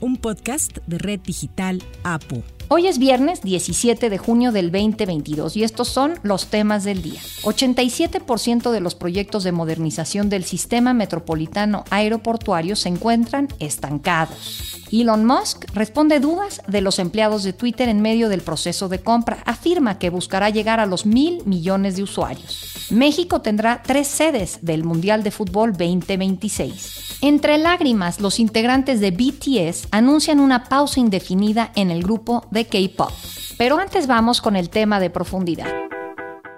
un podcast de Red Digital APU. Hoy es viernes 17 de junio del 2022 y estos son los temas del día. 87% de los proyectos de modernización del sistema metropolitano aeroportuario se encuentran estancados. Elon Musk responde dudas de los empleados de Twitter en medio del proceso de compra. Afirma que buscará llegar a los mil millones de usuarios. México tendrá tres sedes del Mundial de Fútbol 2026. Entre lágrimas, los integrantes de BTS anuncian una pausa indefinida en el grupo de K-Pop. Pero antes vamos con el tema de profundidad.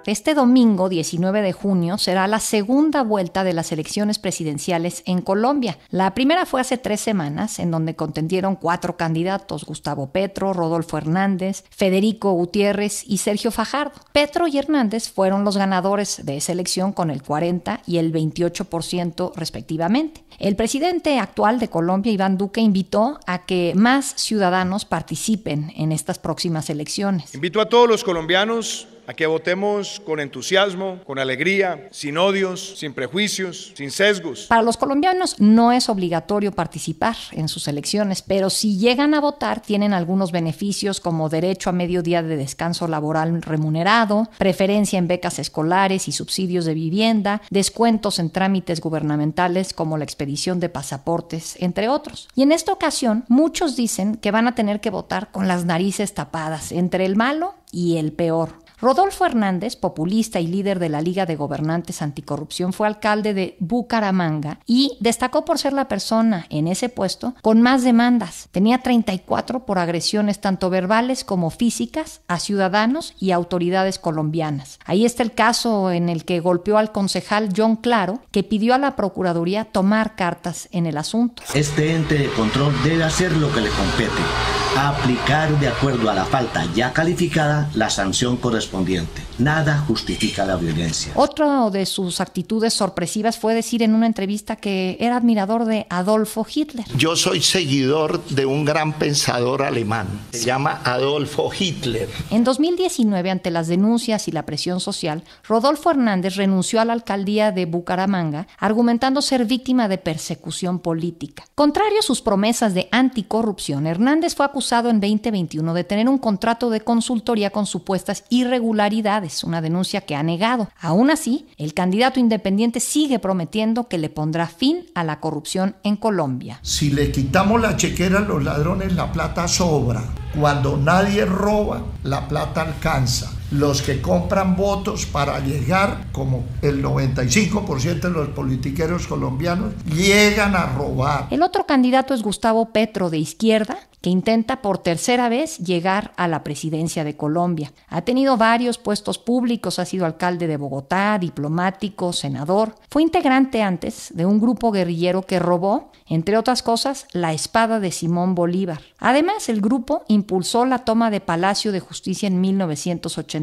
Este domingo 19 de junio será la segunda vuelta de las elecciones presidenciales en Colombia. La primera fue hace tres semanas, en donde contendieron cuatro candidatos, Gustavo Petro, Rodolfo Hernández, Federico Gutiérrez y Sergio Fajardo. Petro y Hernández fueron los ganadores de esa elección con el 40 y el 28% respectivamente. El presidente actual de Colombia, Iván Duque, invitó a que más ciudadanos participen en estas próximas elecciones. Invito a todos los colombianos a que votemos con entusiasmo, con alegría, sin odios, sin prejuicios, sin sesgos. Para los colombianos no es obligatorio participar en sus elecciones, pero si llegan a votar tienen algunos beneficios como derecho a medio día de descanso laboral remunerado, preferencia en becas escolares y subsidios de vivienda, descuentos en trámites gubernamentales como la expedición de pasaportes, entre otros. Y en esta ocasión muchos dicen que van a tener que votar con las narices tapadas entre el malo y el peor. Rodolfo Hernández, populista y líder de la Liga de Gobernantes Anticorrupción, fue alcalde de Bucaramanga y destacó por ser la persona en ese puesto con más demandas. Tenía 34 por agresiones tanto verbales como físicas a ciudadanos y autoridades colombianas. Ahí está el caso en el que golpeó al concejal John Claro, que pidió a la Procuraduría tomar cartas en el asunto. Este ente de control debe hacer lo que le compete aplicar de acuerdo a la falta ya calificada la sanción correspondiente. Nada justifica la violencia. Otra de sus actitudes sorpresivas fue decir en una entrevista que era admirador de Adolfo Hitler. Yo soy seguidor de un gran pensador alemán. Se llama Adolfo Hitler. En 2019, ante las denuncias y la presión social, Rodolfo Hernández renunció a la alcaldía de Bucaramanga, argumentando ser víctima de persecución política. Contrario a sus promesas de anticorrupción, Hernández fue acusado en 2021 de tener un contrato de consultoría con supuestas irregularidades una denuncia que ha negado. Aún así, el candidato independiente sigue prometiendo que le pondrá fin a la corrupción en Colombia. Si le quitamos la chequera a los ladrones, la plata sobra. Cuando nadie roba, la plata alcanza los que compran votos para llegar, como el 95% de los politiqueros colombianos, llegan a robar. El otro candidato es Gustavo Petro de izquierda, que intenta por tercera vez llegar a la presidencia de Colombia. Ha tenido varios puestos públicos, ha sido alcalde de Bogotá, diplomático, senador. Fue integrante antes de un grupo guerrillero que robó, entre otras cosas, la espada de Simón Bolívar. Además, el grupo impulsó la toma de Palacio de Justicia en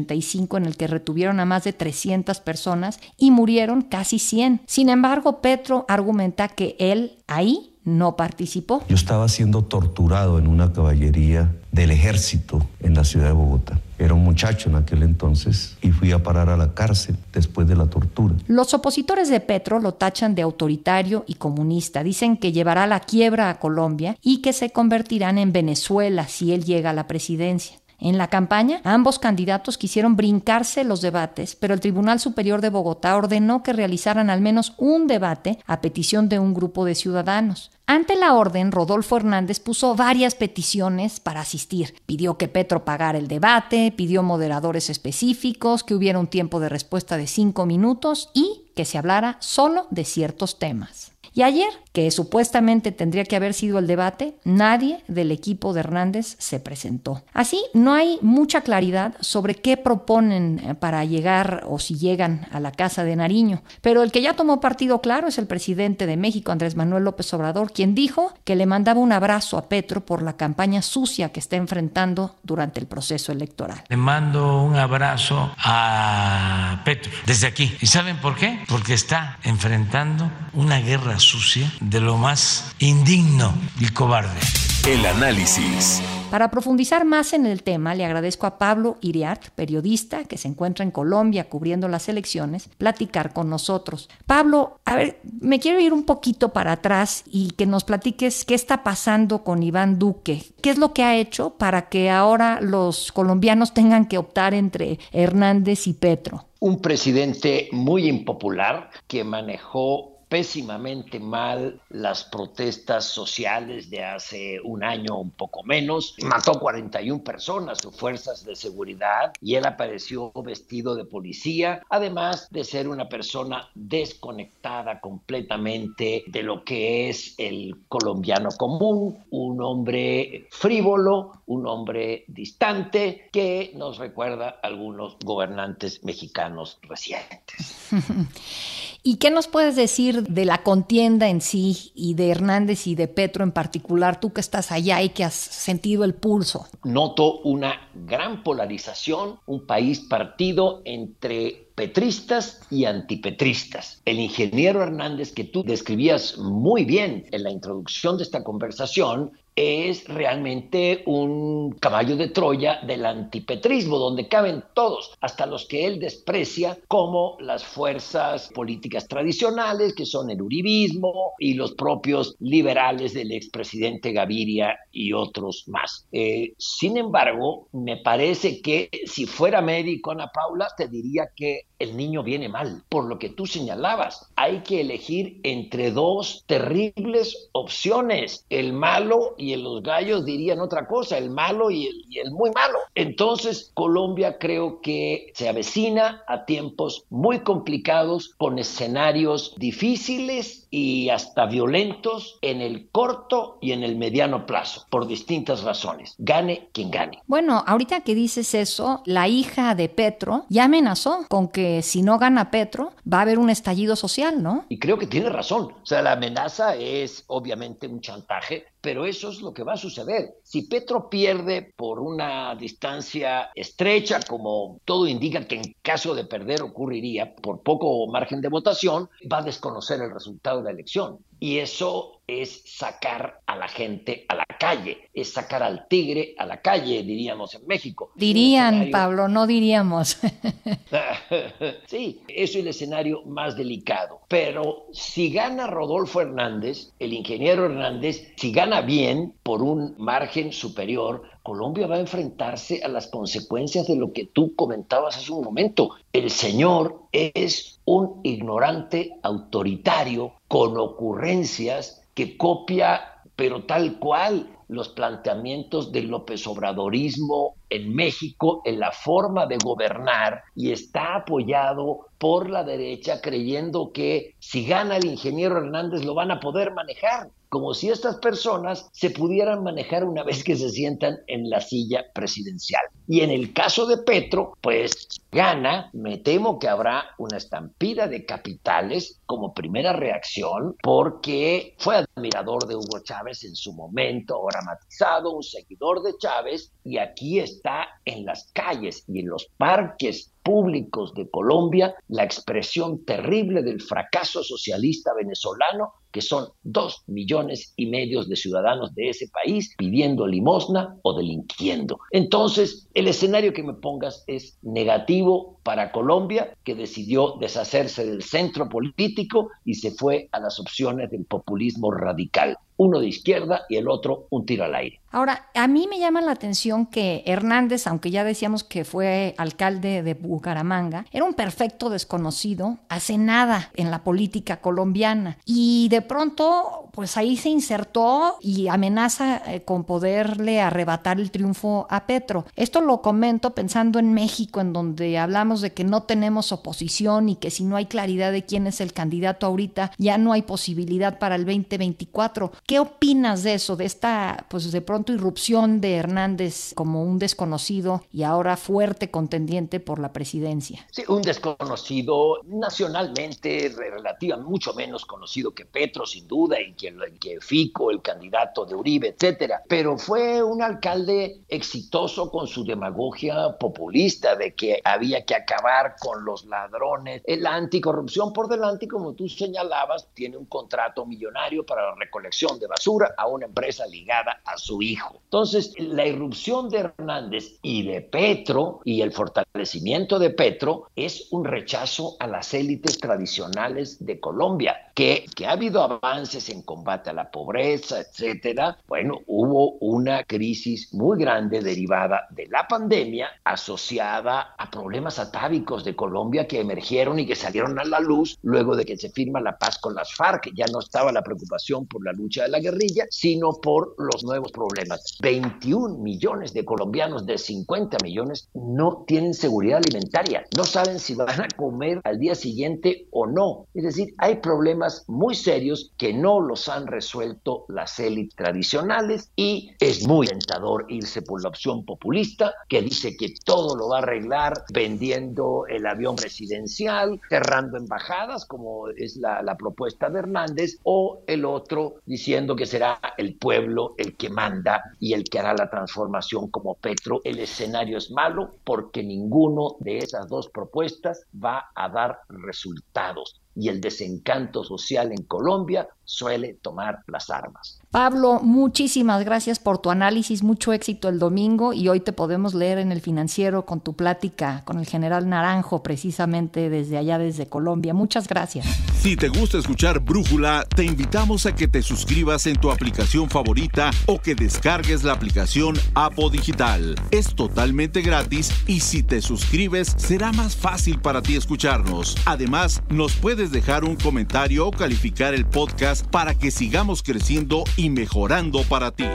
1985, en el que retuvieron a más de 300 personas y murieron casi 100. Sin embargo, Petro argumenta que él ahí no participó. Yo estaba siendo torturado en una caballería del ejército en la ciudad de Bogotá. Era un muchacho en aquel entonces y fui a parar a la cárcel después de la tortura. Los opositores de Petro lo tachan de autoritario y comunista. Dicen que llevará la quiebra a Colombia y que se convertirán en Venezuela si él llega a la presidencia. En la campaña, ambos candidatos quisieron brincarse los debates, pero el Tribunal Superior de Bogotá ordenó que realizaran al menos un debate a petición de un grupo de ciudadanos. Ante la orden, Rodolfo Hernández puso varias peticiones para asistir. Pidió que Petro pagara el debate, pidió moderadores específicos, que hubiera un tiempo de respuesta de cinco minutos y que se hablara solo de ciertos temas. Y ayer, que supuestamente tendría que haber sido el debate, nadie del equipo de Hernández se presentó. Así, no hay mucha claridad sobre qué proponen eh, para llegar o si llegan a la casa de Nariño. Pero el que ya tomó partido claro es el presidente de México, Andrés Manuel López Obrador, quien dijo que le mandaba un abrazo a Petro por la campaña sucia que está enfrentando durante el proceso electoral. Le mando un abrazo a Petro desde aquí. ¿Y saben por qué? Porque está enfrentando una guerra sucia de lo más indigno y cobarde. El análisis. Para profundizar más en el tema, le agradezco a Pablo Iriart, periodista que se encuentra en Colombia cubriendo las elecciones, platicar con nosotros. Pablo, a ver, me quiero ir un poquito para atrás y que nos platiques qué está pasando con Iván Duque. ¿Qué es lo que ha hecho para que ahora los colombianos tengan que optar entre Hernández y Petro? Un presidente muy impopular que manejó pésimamente mal las protestas sociales de hace un año, un poco menos. Mató 41 personas, sus fuerzas de seguridad, y él apareció vestido de policía, además de ser una persona desconectada completamente de lo que es el colombiano común, un hombre frívolo, un hombre distante que nos recuerda a algunos gobernantes mexicanos recientes. ¿Y qué nos puedes decir de la contienda en sí y de Hernández y de Petro en particular, tú que estás allá y que has sentido el pulso? Noto una gran polarización, un país partido entre petristas y antipetristas. El ingeniero Hernández que tú describías muy bien en la introducción de esta conversación es realmente un caballo de Troya del antipetrismo, donde caben todos, hasta los que él desprecia, como las fuerzas políticas tradicionales, que son el uribismo y los propios liberales del expresidente Gaviria y otros más. Eh, sin embargo, me parece que si fuera médico, Ana Paula, te diría que el niño viene mal, por lo que tú señalabas. Hay que elegir entre dos terribles opciones, el malo y los gallos dirían otra cosa, el malo y el, y el muy malo. Entonces, Colombia creo que se avecina a tiempos muy complicados, con escenarios difíciles y hasta violentos en el corto y en el mediano plazo, por distintas razones. Gane quien gane. Bueno, ahorita que dices eso, la hija de Petro ya amenazó con que si no gana Petro, va a haber un estallido social, ¿no? Y creo que tiene razón. O sea, la amenaza es obviamente un chantaje, pero eso es lo que va a suceder. Si Petro pierde por una distancia estrecha, como todo indica que en caso de perder ocurriría por poco margen de votación, va a desconocer el resultado de la elección. Y eso es sacar a la gente a la calle, es sacar al tigre a la calle, diríamos en México. Dirían, Pablo, no diríamos. sí, eso es el escenario más delicado. Pero si gana Rodolfo Hernández, el ingeniero Hernández, si gana bien por un margen superior, Colombia va a enfrentarse a las consecuencias de lo que tú comentabas hace un momento. El señor es un ignorante autoritario con ocurrencias que copia, pero tal cual, los planteamientos del López Obradorismo en México en la forma de gobernar y está apoyado por la derecha creyendo que si gana el ingeniero Hernández lo van a poder manejar como si estas personas se pudieran manejar una vez que se sientan en la silla presidencial. Y en el caso de Petro, pues gana, me temo que habrá una estampida de capitales como primera reacción, porque fue admirador de Hugo Chávez en su momento, ahora matizado, un seguidor de Chávez, y aquí está en las calles y en los parques públicos de Colombia la expresión terrible del fracaso socialista venezolano que son dos millones y medio de ciudadanos de ese país pidiendo limosna o delinquiendo. Entonces, el escenario que me pongas es negativo para Colombia, que decidió deshacerse del centro político y se fue a las opciones del populismo radical uno de izquierda y el otro un tiro al aire. Ahora, a mí me llama la atención que Hernández, aunque ya decíamos que fue alcalde de Bucaramanga, era un perfecto desconocido, hace nada en la política colombiana. Y de pronto, pues ahí se insertó y amenaza eh, con poderle arrebatar el triunfo a Petro. Esto lo comento pensando en México, en donde hablamos de que no tenemos oposición y que si no hay claridad de quién es el candidato ahorita, ya no hay posibilidad para el 2024. ¿Qué opinas de eso, de esta, pues de pronto irrupción de Hernández como un desconocido y ahora fuerte contendiente por la presidencia? Sí, un desconocido nacionalmente, relativamente mucho menos conocido que Petro, sin duda, y que, que Fico, el candidato de Uribe, etcétera. Pero fue un alcalde exitoso con su demagogia populista de que había que acabar con los ladrones. La anticorrupción por delante, como tú señalabas, tiene un contrato millonario para la recolección de basura a una empresa ligada a su hijo. Entonces, la irrupción de Hernández y de Petro y el fortalecimiento de Petro es un rechazo a las élites tradicionales de Colombia, que, que ha habido avances en combate a la pobreza, etcétera. Bueno, hubo una crisis muy grande derivada de la pandemia asociada a problemas atávicos de Colombia que emergieron y que salieron a la luz luego de que se firma la paz con las FARC. Ya no estaba la preocupación por la lucha de la guerrilla, sino por los nuevos problemas. 21 millones de colombianos de 50 millones no tienen seguridad alimentaria, no saben si van a comer al día siguiente o no. Es decir, hay problemas muy serios que no los han resuelto las élites tradicionales y es muy tentador irse por la opción populista que dice que todo lo va a arreglar vendiendo el avión presidencial, cerrando embajadas, como es la, propuesta de Hernández, o el otro diciendo que será el pueblo el que manda y el que hará la transformación como Petro. El escenario es malo porque ninguno de esas dos propuestas va a dar resultados y el desencanto social en Colombia suele tomar las armas. Pablo, muchísimas gracias por tu análisis, mucho éxito el domingo y hoy te podemos leer en el financiero con tu plática con el general Naranjo precisamente desde allá, desde Colombia. Muchas gracias. Si te gusta escuchar Brújula, te invitamos a que te suscribas en tu aplicación favorita o que descargues la aplicación Apo Digital. Es totalmente gratis y si te suscribes será más fácil para ti escucharnos. Además, nos puedes dejar un comentario o calificar el podcast para que sigamos creciendo y mejorando para ti.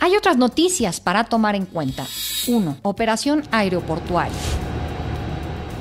Hay otras noticias para tomar en cuenta. 1. Operación aeroportuaria.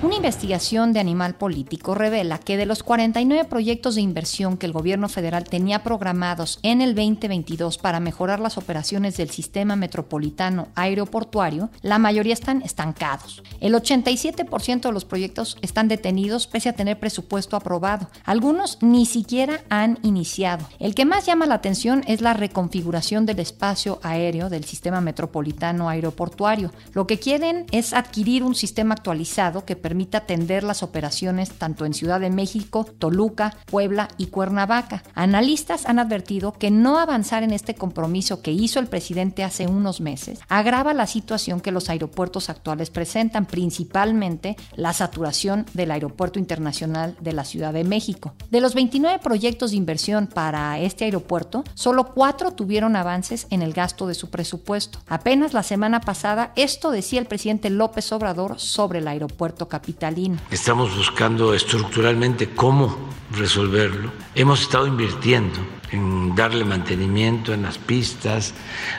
Una investigación de Animal Político revela que de los 49 proyectos de inversión que el gobierno federal tenía programados en el 2022 para mejorar las operaciones del sistema metropolitano aeroportuario, la mayoría están estancados. El 87% de los proyectos están detenidos pese a tener presupuesto aprobado. Algunos ni siquiera han iniciado. El que más llama la atención es la reconfiguración del espacio aéreo del sistema metropolitano aeroportuario. Lo que quieren es adquirir un sistema actualizado que permita atender las operaciones tanto en Ciudad de México, Toluca, Puebla y Cuernavaca. Analistas han advertido que no avanzar en este compromiso que hizo el presidente hace unos meses agrava la situación que los aeropuertos actuales presentan, principalmente la saturación del Aeropuerto Internacional de la Ciudad de México. De los 29 proyectos de inversión para este aeropuerto, solo cuatro tuvieron avances en el gasto de su presupuesto. Apenas la semana pasada, esto decía el presidente López Obrador sobre el aeropuerto capital capitalino. Estamos buscando estructuralmente cómo resolverlo. Hemos estado invirtiendo en darle mantenimiento en las pistas,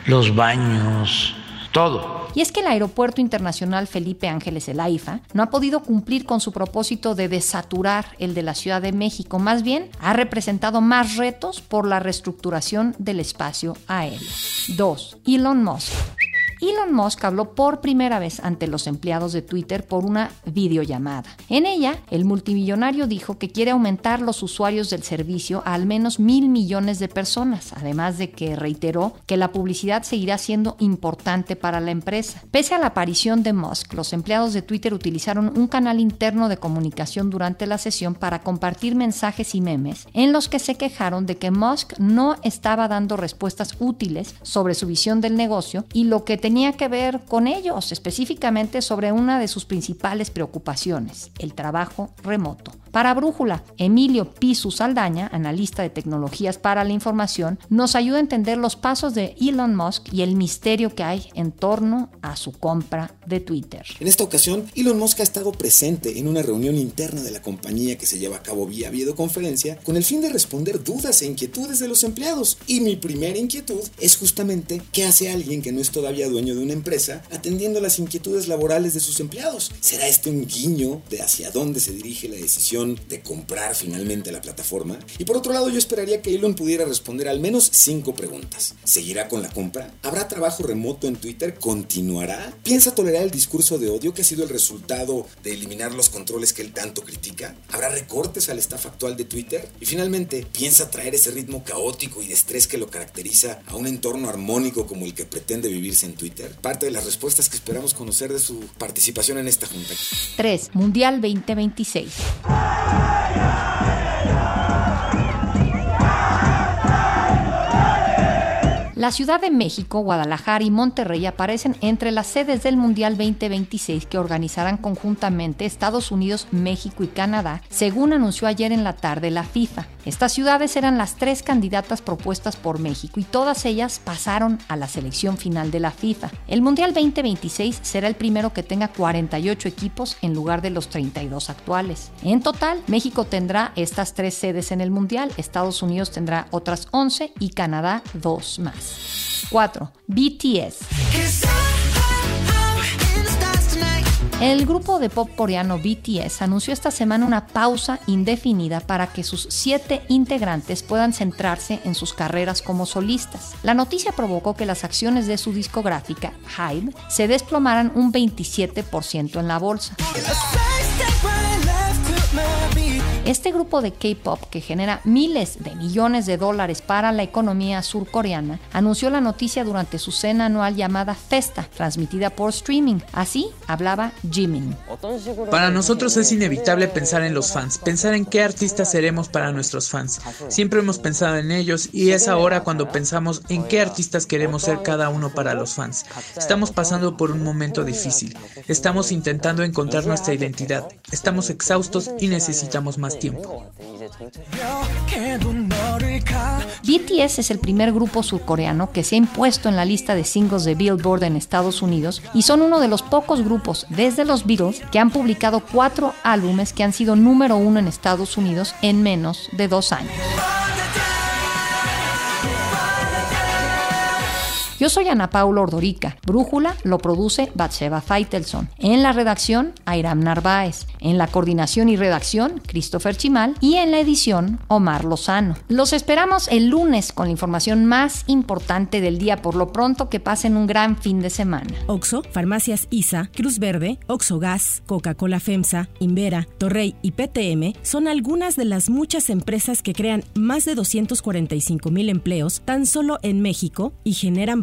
los baños, todo. Y es que el Aeropuerto Internacional Felipe Ángeles El AIFA no ha podido cumplir con su propósito de desaturar el de la Ciudad de México, más bien ha representado más retos por la reestructuración del espacio aéreo. 2. Elon Musk. Elon Musk habló por primera vez ante los empleados de Twitter por una videollamada. En ella, el multimillonario dijo que quiere aumentar los usuarios del servicio a al menos mil millones de personas, además de que reiteró que la publicidad seguirá siendo importante para la empresa. Pese a la aparición de Musk, los empleados de Twitter utilizaron un canal interno de comunicación durante la sesión para compartir mensajes y memes en los que se quejaron de que Musk no estaba dando respuestas útiles sobre su visión del negocio y lo que tenía tenía que ver con ellos, específicamente sobre una de sus principales preocupaciones, el trabajo remoto. Para Brújula, Emilio Pisu Saldaña, analista de tecnologías para la información, nos ayuda a entender los pasos de Elon Musk y el misterio que hay en torno a su compra de Twitter. En esta ocasión, Elon Musk ha estado presente en una reunión interna de la compañía que se lleva a cabo vía videoconferencia con el fin de responder dudas e inquietudes de los empleados. Y mi primera inquietud es justamente qué hace alguien que no es todavía dueño de una empresa atendiendo las inquietudes laborales de sus empleados. ¿Será este un guiño de hacia dónde se dirige la decisión de comprar finalmente la plataforma. Y por otro lado, yo esperaría que Elon pudiera responder al menos cinco preguntas. ¿Seguirá con la compra? ¿Habrá trabajo remoto en Twitter? ¿Continuará? ¿Piensa tolerar el discurso de odio que ha sido el resultado de eliminar los controles que él tanto critica? ¿Habrá recortes al staff actual de Twitter? Y finalmente, ¿piensa traer ese ritmo caótico y de estrés que lo caracteriza a un entorno armónico como el que pretende vivirse en Twitter? Parte de las respuestas que esperamos conocer de su participación en esta junta. 3. Mundial 2026. yeah. La Ciudad de México, Guadalajara y Monterrey aparecen entre las sedes del Mundial 2026 que organizarán conjuntamente Estados Unidos, México y Canadá, según anunció ayer en la tarde la FIFA. Estas ciudades eran las tres candidatas propuestas por México y todas ellas pasaron a la selección final de la FIFA. El Mundial 2026 será el primero que tenga 48 equipos en lugar de los 32 actuales. En total, México tendrá estas tres sedes en el Mundial, Estados Unidos tendrá otras 11 y Canadá dos más. 4. BTS. El grupo de pop coreano BTS anunció esta semana una pausa indefinida para que sus siete integrantes puedan centrarse en sus carreras como solistas. La noticia provocó que las acciones de su discográfica, Hybe, se desplomaran un 27% en la bolsa. Este grupo de K-pop, que genera miles de millones de dólares para la economía surcoreana, anunció la noticia durante su cena anual llamada Festa, transmitida por streaming. Así hablaba Jimin. Para nosotros es inevitable pensar en los fans, pensar en qué artistas seremos para nuestros fans. Siempre hemos pensado en ellos y es ahora cuando pensamos en qué artistas queremos ser cada uno para los fans. Estamos pasando por un momento difícil. Estamos intentando encontrar nuestra identidad. Estamos exhaustos y necesitamos más tiempo. BTS es el primer grupo surcoreano que se ha impuesto en la lista de singles de Billboard en Estados Unidos y son uno de los pocos grupos desde los Beatles que han publicado cuatro álbumes que han sido número uno en Estados Unidos en menos de dos años. Yo soy Ana Paula Ordorica. Brújula lo produce Batseba Feitelson. En la redacción, Airam Narváez. En la coordinación y redacción, Christopher Chimal. Y en la edición, Omar Lozano. Los esperamos el lunes con la información más importante del día. Por lo pronto, que pasen un gran fin de semana. Oxo, Farmacias ISA, Cruz Verde, Oxo Gas, Coca-Cola FEMSA, Invera, Torrey y PTM son algunas de las muchas empresas que crean más de 245 mil empleos tan solo en México y generan